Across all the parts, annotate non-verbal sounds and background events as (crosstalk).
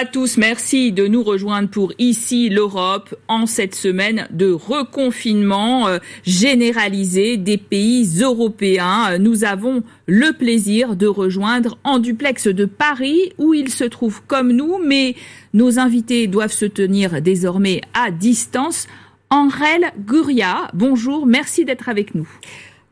À tous, merci de nous rejoindre pour Ici l'Europe en cette semaine de reconfinement euh, généralisé des pays européens. Nous avons le plaisir de rejoindre en duplex de Paris où il se trouve comme nous, mais nos invités doivent se tenir désormais à distance. Enrel Guria, bonjour, merci d'être avec nous.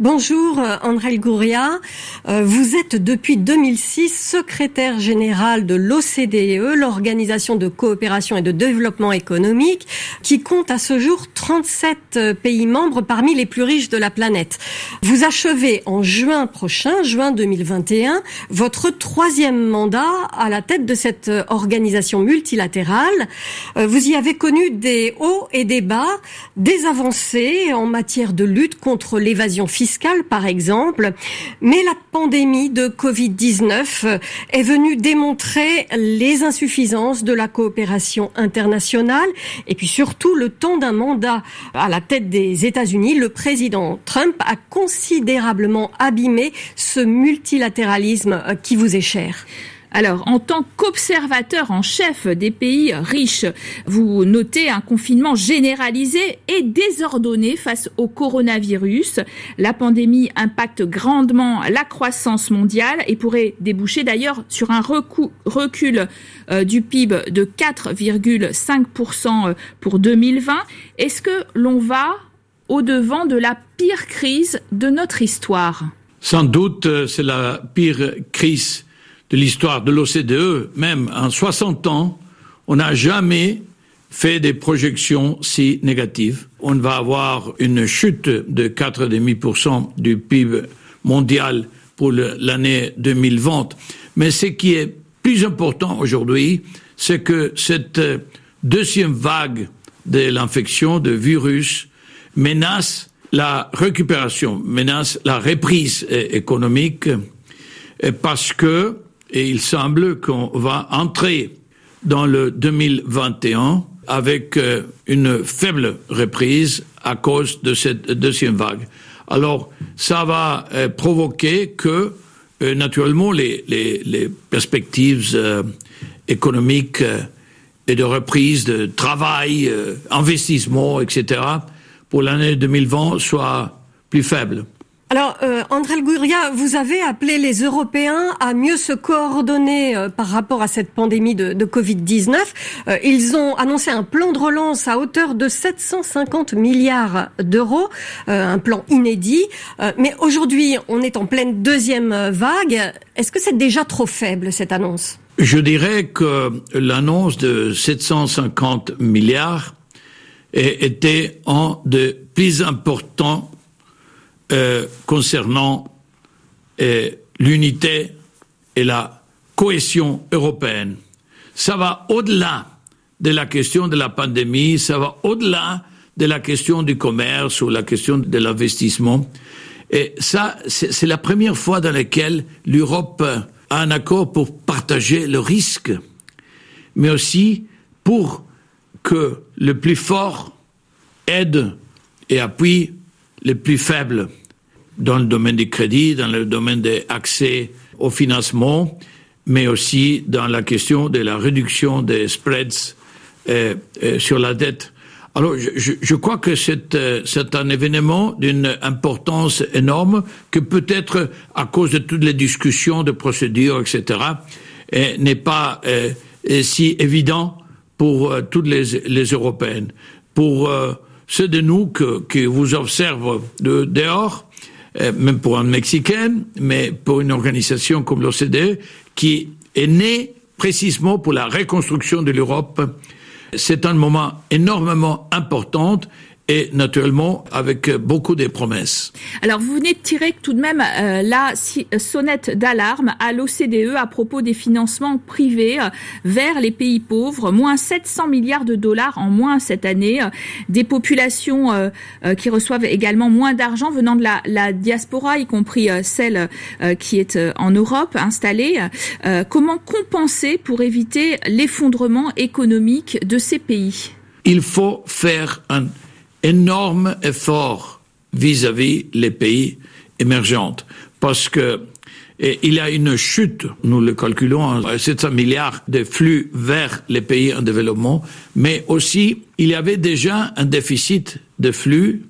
Bonjour André Gouria, euh, vous êtes depuis 2006 secrétaire général de l'OCDE, l'Organisation de coopération et de développement économique, qui compte à ce jour 37 euh, pays membres parmi les plus riches de la planète. Vous achevez en juin prochain, juin 2021, votre troisième mandat à la tête de cette euh, organisation multilatérale. Vous y avez connu des hauts et des bas, des avancées en matière de lutte contre l'évasion fiscale par exemple. Mais la pandémie de Covid-19 est venue démontrer les insuffisances de la coopération internationale et puis surtout le temps d'un mandat à la tête des États-Unis. Le président Trump a considérablement abîmé ce multilatéralisme qui vous est cher. Alors, en tant qu'observateur en chef des pays riches, vous notez un confinement généralisé et désordonné face au coronavirus. La pandémie impacte grandement la croissance mondiale et pourrait déboucher d'ailleurs sur un recul euh, du PIB de 4,5% pour 2020. Est-ce que l'on va au-devant de la pire crise de notre histoire? Sans doute, euh, c'est la pire crise de l'histoire de l'OCDE, même en 60 ans, on n'a jamais fait des projections si négatives. On va avoir une chute de 4,5% du PIB mondial pour l'année 2020. Mais ce qui est plus important aujourd'hui, c'est que cette deuxième vague de l'infection de virus menace la récupération, menace la reprise économique, parce que et il semble qu'on va entrer dans le 2021 avec euh, une faible reprise à cause de cette deuxième vague. Alors, ça va euh, provoquer que, euh, naturellement, les, perspectives économiques et de reprise de travail, investissement, etc., pour l'année 2020 soient plus faibles. Alors, euh, André Gouria, vous avez appelé les Européens à mieux se coordonner euh, par rapport à cette pandémie de, Covid-19. Euh, ils ont annoncé un plan de relance à hauteur de 750 milliards d'euros, un plan inédit. mais aujourd'hui, on est en pleine deuxième vague. Est-ce que c'est déjà trop faible, cette annonce? Je dirais que l'annonce de 750 milliards était un des plus importants euh, concernant euh, l'unité et la cohésion européenne. Ça va au-delà de la question de la pandémie, ça va au-delà de la question du commerce ou la question de l'investissement. Et ça, c'est la première fois dans laquelle l'Europe a un accord pour partager le risque, mais aussi pour que le plus fort aide et appuie les plus faibles dans le domaine du crédit, dans le domaine de l'accès au financement, mais aussi dans la question de la réduction des spreads euh, euh, sur la dette. Alors, je, je crois que c'est euh, un événement d'une importance énorme que peut-être à cause de toutes les discussions de procédures, etc., n'est pas si évident pour toutes les, les Européennes. Pour ceux de nous que, qui vous observent de dehors, euh, même pour un Mexicain, mais pour une organisation comme l'OCDE, qui est née précisément pour la reconstruction de l'Europe. C'est un moment énormément important et naturellement avec beaucoup de promesses. Alors vous venez de tirer tout de même euh, la sonnette d'alarme à l'OCDE à propos des financements privés euh, vers les pays pauvres, moins 700 milliards de dollars en moins cette année, euh, des populations qui reçoivent également moins d'argent venant de la, la, diaspora, y compris celle qui est en Europe installée. comment compenser pour éviter l'effondrement économique de ces pays? Il faut faire un énorme effort vis-à-vis les pays émergents parce que il y a une chute, nous le calculons, 700 milliards de flux vers les pays en développement, mais aussi il y avait déjà un déficit de flux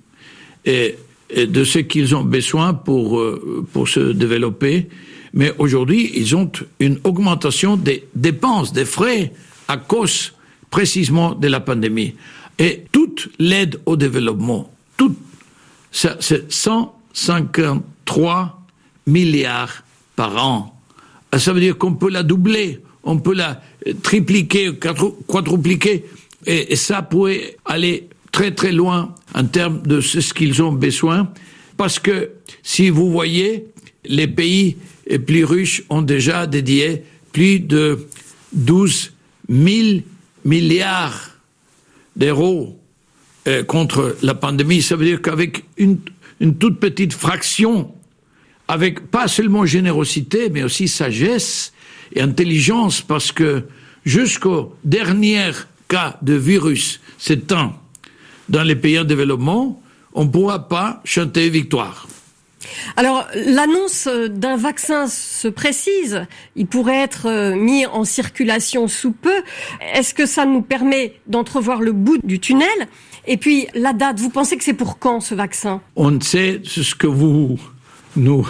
et, de ce qu'ils ont besoin pour, euh, pour se développer. Mais aujourd'hui, ils ont une augmentation des dépenses, des frais à cause précisément de la pandémie. Et toute l'aide au développement, toute, c'est 153 milliards par an. Ah, ça veut dire qu'on peut la doubler, on peut la tripliquer, quadrupliquer, et, ça pourrait aller très très loin en termes de ce qu'ils ont besoin, parce que si vous voyez, les pays plus riches ont déjà dédié plus de 12 000 milliards d'euros euh, contre la pandémie. Ça veut dire qu'avec une, une toute petite fraction avec pas seulement générosité, mais aussi sagesse et intelligence, parce que jusqu'au dernier cas de virus s'éteint dans les pays en développement, on ne pourra pas chanter victoire. Alors, l'annonce d'un vaccin se précise. Il pourrait être euh, mis en circulation sous peu. Est-ce que ça nous permet d'entrevoir le bout du tunnel? Et puis, la date, vous pensez que c'est pour quand ce vaccin? On sait ce que vous nous,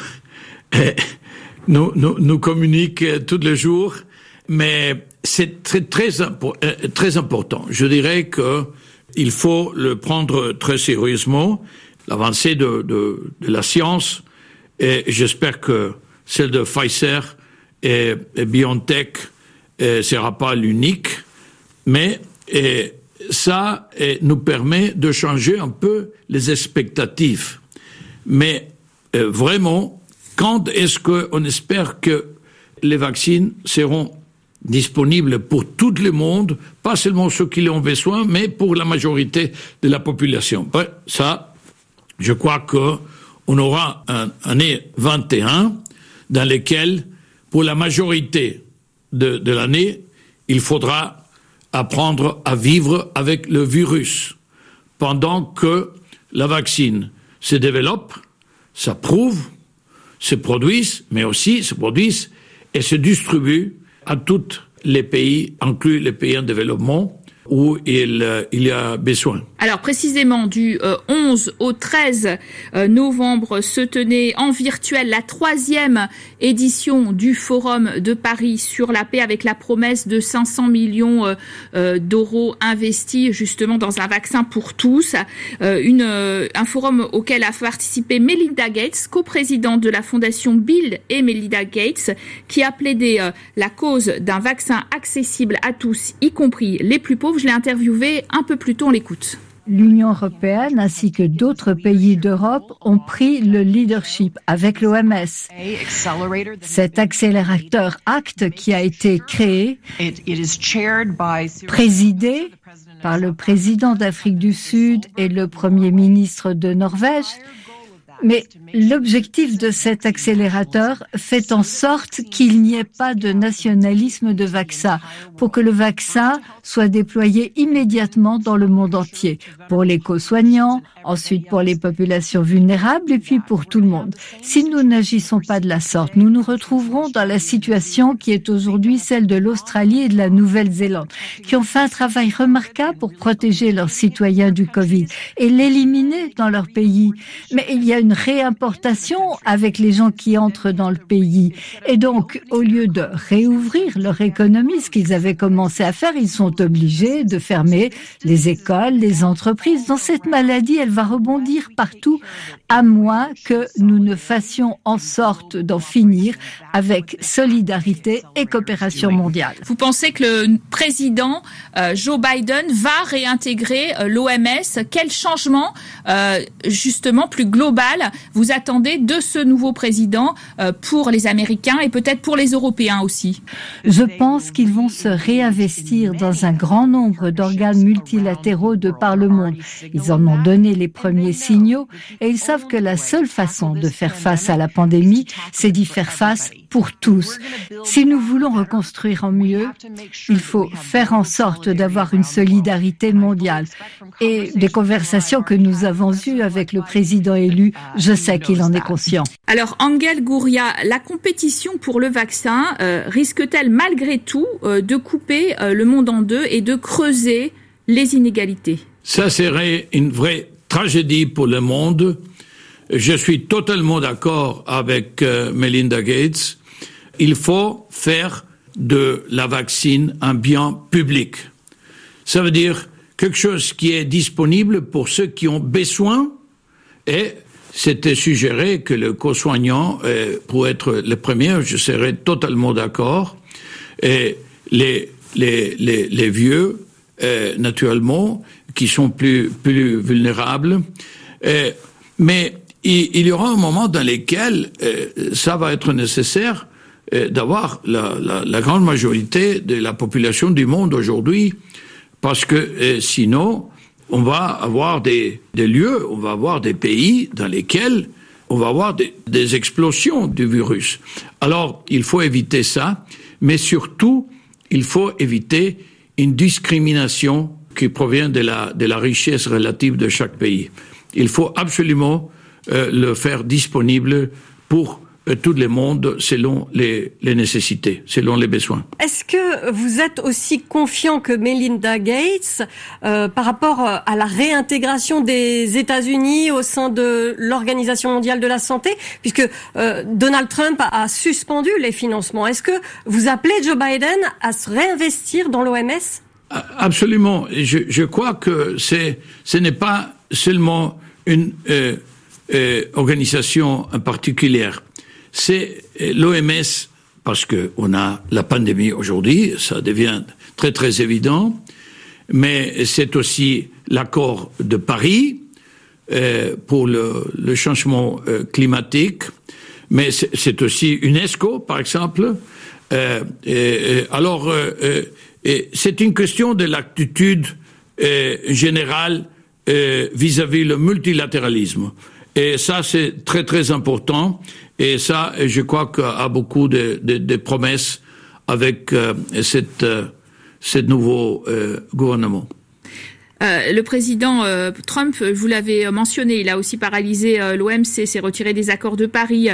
nous, nous, nous communique tous les jours, mais c'est euh, très important. Je dirais que il faut le prendre très sérieusement, l'avancée de, de, de, la science, et j'espère que celle de Pfizer et, et BioNTech ne sera pas l'unique, mais ça nous permet de changer un peu les expectatives. Mais euh, vraiment, quand est-ce qu'on espère que les vaccins seront disponibles pour tout le monde, pas seulement ceux qui en ont besoin, mais pour la majorité de la population? ça, je crois qu'on aura un année 21 dans lequel, pour la majorité de, de l'année, il faudra apprendre à vivre avec le virus. Pendant que la vaccine se développe ça prouve, se produisent, mais aussi se produisent et se distribuent à tous les pays, inclus les pays en développement, euh. Alors précisément du 11 euh, au 13 euh, novembre se tenait en virtuel la troisième édition du Forum de Paris sur la paix avec la promesse de 500 millions d'euros investis justement dans un vaccin pour tous. Un forum auquel a participé Melinda Gates, coprésidente de la fondation Bill et Melinda Gates, qui a plaidé la cause d'un vaccin accessible à tous, y compris les plus pauvres. Je l'ai interviewé un peu plus tôt, on l'écoute. L'Union européenne ainsi que d'autres pays d'Europe ont pris le leadership avec l'OMS. Cet accélérateur acte qui a été créé, présidé par le président d'Afrique du Sud et le premier ministre de Norvège, mais l'objectif de cet accélérateur fait en sorte qu'il n'y ait pas de nationalisme de vaccin, pour que le vaccin soit déployé immédiatement dans le monde entier, pour les co-soignants, ensuite pour les populations vulnérables et puis pour tout le monde. Si nous n'agissons pas de la sorte, nous nous retrouverons dans la situation qui est aujourd'hui celle de l'Australie et de la Nouvelle-Zélande, qui ont fait un travail remarquable pour protéger leurs citoyens du Covid et l'éliminer dans leur pays. Mais il y a une réimportation avec les gens qui entrent dans le pays. Et donc, au lieu de réouvrir leur économie, ce qu'ils avaient commencé à faire, ils sont obligés de fermer les écoles, les entreprises. Dans cette maladie, elle va rebondir partout, à moins que nous ne fassions en sorte d'en finir avec solidarité et coopération mondiale. Vous pensez que le président euh, Joe Biden va réintégrer euh, l'OMS Quel changement, euh, justement, plus global vous attendez de ce nouveau président euh, pour les Américains et peut-être pour les Européens aussi Je pense qu'ils vont se réinvestir dans un grand nombre d'organes multilatéraux de par le monde. Ils en ont donné les premiers signaux et ils savent que la seule façon de faire face à la pandémie, c'est d'y faire face pour tous. Si nous voulons reconstruire en mieux, il faut faire en sorte d'avoir une solidarité mondiale. Et des conversations que nous avons eues avec le président élu, je sais qu'il en est conscient. Alors, Angel Gouria, la compétition pour le vaccin euh, risque-t-elle malgré tout euh, de couper euh, le monde en deux et de creuser les inégalités? Ça serait une vraie tragédie pour le monde. Je suis totalement d'accord avec Melinda Gates. Il faut faire de la vaccine un bien public. Ça veut dire quelque chose qui est disponible pour ceux qui ont besoin et c'était suggéré que le co-soignant, euh, pour être le premier, je serais totalement d'accord. Et les, les, les, les vieux, euh, naturellement, qui sont plus, plus vulnérables. Euh, mais il, il, y aura un moment dans lequel euh, ça va être nécessaire euh, d'avoir la, la, la, grande majorité de la population du monde aujourd'hui, parce que sinon, on va avoir des, des, lieux, on va avoir des pays dans lesquels on va avoir des, des, explosions du virus. Alors, il faut éviter ça, mais surtout, il faut éviter une discrimination qui provient de la, de la richesse relative de chaque pays. Il faut absolument euh, le faire disponible pour tout le monde selon les, les, nécessités, selon les besoins. Est-ce que vous êtes aussi confiant que Melinda Gates euh, par rapport à la réintégration des États-Unis au sein de l'Organisation mondiale de la santé, puisque euh, Donald Trump a, a, suspendu les financements? Est-ce que vous appelez Joe Biden à se réinvestir dans l'OMS Absolument. Je, je, crois que c'est, ce n'est pas seulement une euh, euh, organisation particulière c'est l'OMS, parce qu'on a la pandémie aujourd'hui, ça devient très très évident, mais c'est aussi l'accord de Paris euh, pour le, changement euh, climatique, mais c'est aussi UNESCO, par exemple. Euh, alors, c'est une question de l'attitude générale vis-à-vis -vis le multilatéralisme. Et ça, c'est très très important. Et ça, je crois a beaucoup de, promesses avec euh, euh, ce nouveau euh, gouvernement. Euh, le président Trump, vous l'avez mentionné, il a aussi paralysé l'OMC, s'est retiré des accords de Paris.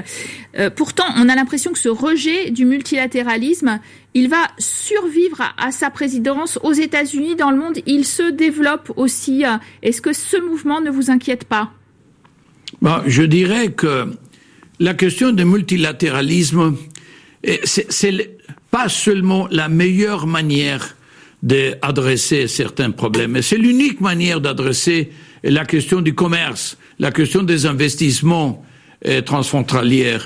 pourtant, on a l'impression que ce rejet du multilatéralisme, il va survivre à, à sa présidence aux États-Unis, dans le monde. Il se développe aussi. Est-ce que ce mouvement ne vous inquiète pas? Bon, Je dirais que la question du multilatéralisme, c'est pas seulement la meilleure manière d'adresser certains problèmes, mais c'est l'unique manière d'adresser la question du commerce, la question des investissements euh, transfrontaliers,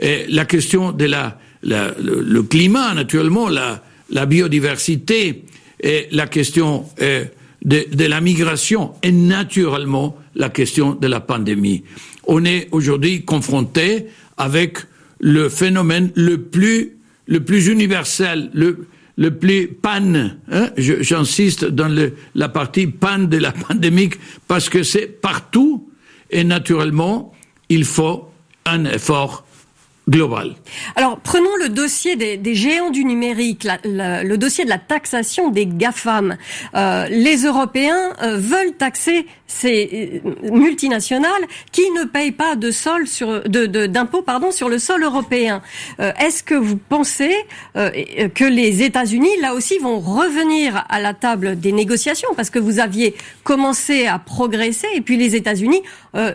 la question de la, le, climat, naturellement, la, la, biodiversité, et la question euh, de, de la migration, et naturellement la question de la pandémie. On est aujourd'hui confronté avec le phénomène le plus, le plus universel, le, le plus pan, hein, j'insiste dans le, la partie pan de la (laughs) pandémie, parce que c'est partout et naturellement, il faut un effort global. Alors prenons le dossier des, géants du numérique, le dossier de la taxation des GAFAM. Euh, les Européens euh, veulent taxer ces euh, multinationales qui ne payent pas de sol sur d'impôts pardon sur le sol européen. Euh, est-ce que vous pensez euh, que les États-Unis là aussi vont revenir à la table des négociations? Parce que vous aviez commencé à progresser et puis les États-Unis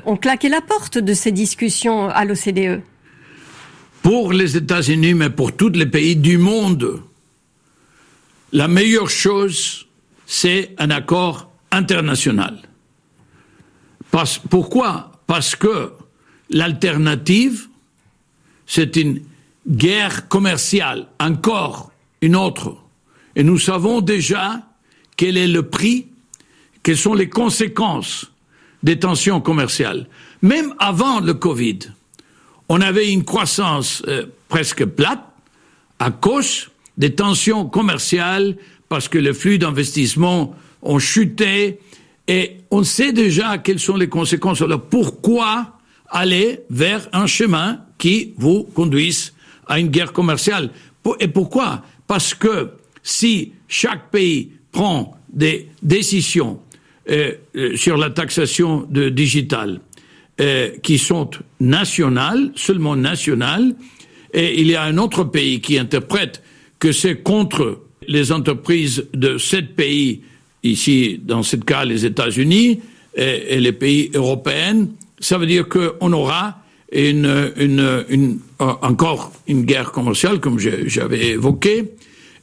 ont claqué la porte de ces discussions à l'OCDE pour les États-Unis, mais pour tous les pays du monde, la meilleure chose, c'est un accord international. Parce, pourquoi? Parce que l'alternative, c'est une guerre commerciale, encore une autre. Et nous savons déjà quel est le prix, quelles sont les conséquences des tensions commerciales. Même avant le Covid, on avait une croissance euh, presque plate à cause des tensions commerciales parce que les flux d'investissement ont chuté et on sait déjà quelles sont les conséquences. Alors pourquoi aller vers un chemin qui vous conduise à une guerre commerciale? Et pourquoi? Parce que si chaque pays prend des décisions euh, euh, sur la taxation de digital euh, qui sont nationales, seulement nationales, et il y a un autre pays qui interprète que c'est contre les entreprises de sept pays, ici dans ce cas les États-Unis et, les pays européens, ça veut dire qu'on aura une, une, une, encore une guerre commerciale, comme j'avais évoqué,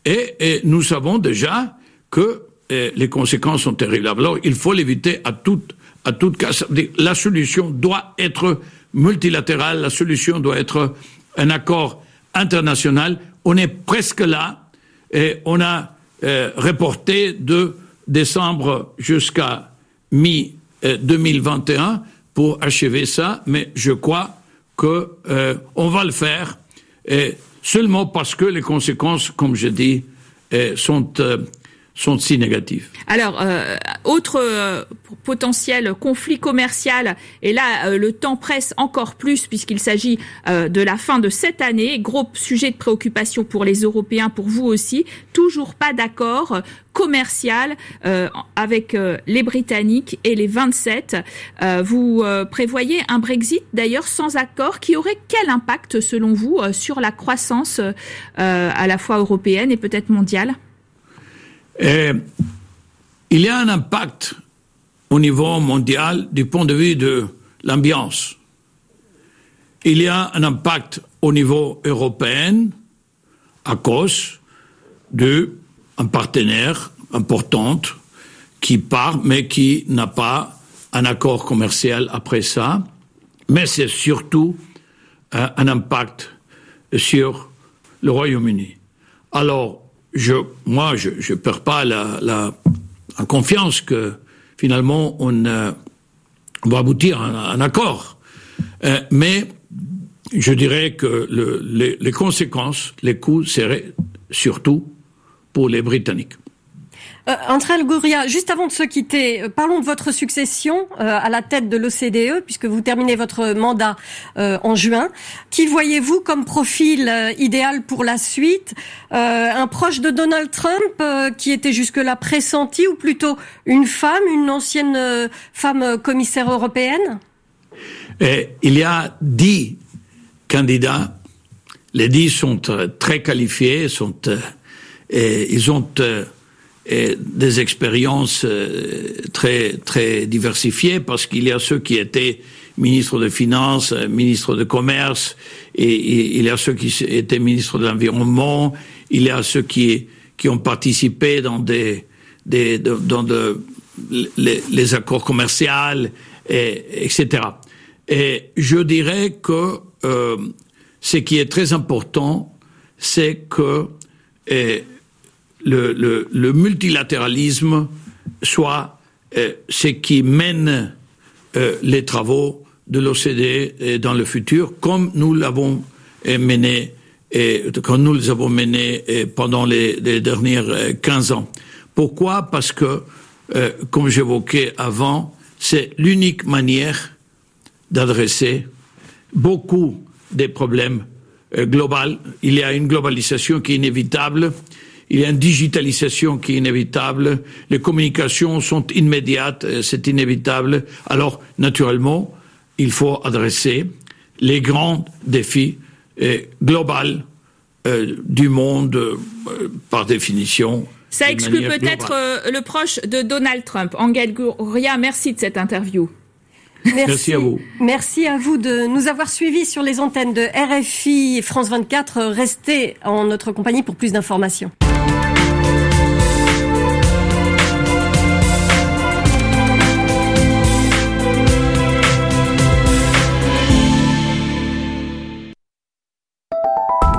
et, et, nous savons déjà que les conséquences sont terribles. Alors, il faut l'éviter à toute, à toute cas. La solution doit être multilatérale, la solution doit être un accord international. On est presque là, et on a euh, reporté de décembre jusqu'à mi-2021 pour achever ça, mais je crois que euh, on va le faire seulement parce que les conséquences, comme je dis, euh, sont euh, sont si négatives. Alors, euh, autre euh, potentiel conflit commercial, et là, euh, le temps presse encore plus puisqu'il s'agit euh, de la fin de cette année. Gros sujet de préoccupation pour les Européens, pour vous aussi. Toujours pas d'accord commercial avec les Britanniques et les 27. vous prévoyez un Brexit d'ailleurs sans accord qui aurait quel impact selon vous sur la croissance à la fois européenne et peut-être mondiale? Et il y a un impact au niveau mondial du point de vue de l'ambiance. Il y a un impact au niveau européen à cause d'un partenaire important qui part mais qui n'a pas un accord commercial après ça. Mais c'est surtout euh, un impact sur le Royaume-Uni. Alors, je, moi, je ne perds pas la, confiance que finalement on, euh, va aboutir à un, accord. Euh, mais je dirais que le, les, les, conséquences, les coûts seraient surtout pour les Britanniques. Euh, Gouria, juste avant de se quitter, euh, parlons de votre succession euh, à la tête de l'OCDE, puisque vous terminez votre mandat euh, en juin. Qui voyez-vous comme profil euh, idéal pour la suite? Un proche de Donald Trump qui était jusque-là pressenti, ou plutôt une femme, une ancienne femme commissaire européenne? Et Il y a dix candidats. Les dix sont très qualifiés, ils ont et des expériences euh, très très diversifiées parce qu'il y a ceux qui étaient ministres de finances, ministres de commerce, et, il y a ceux qui étaient ministres de l'environnement, il y a ceux qui qui ont participé dans des, des dans de, les, les accords commerciaux, et, etc. Et je dirais que euh, ce qui est très important, c'est que le, multilatéralisme soit euh, ce qui mène euh, les travaux de l'OCDE dans le futur, comme nous l'avons euh, mené et nous les avons menés pendant les, dernières 15 ans. Pourquoi? Parce que, comme j'évoquais avant, c'est l'unique manière d'adresser beaucoup des problèmes globaux. Il y a une globalisation qui est inévitable il y a une digitalisation qui est inévitable, les communications sont immédiates, euh, c'est inévitable. Alors, naturellement, il faut adresser les grands défis euh, globaux euh, du monde, euh, par définition. Ça exclut peut-être euh, le proche de Donald Trump. Angel Gouria, merci de cette interview. Merci. Merci. à vous. Merci à vous de nous avoir suivis sur les antennes de RFI France 24. Restez en notre compagnie pour plus d'informations.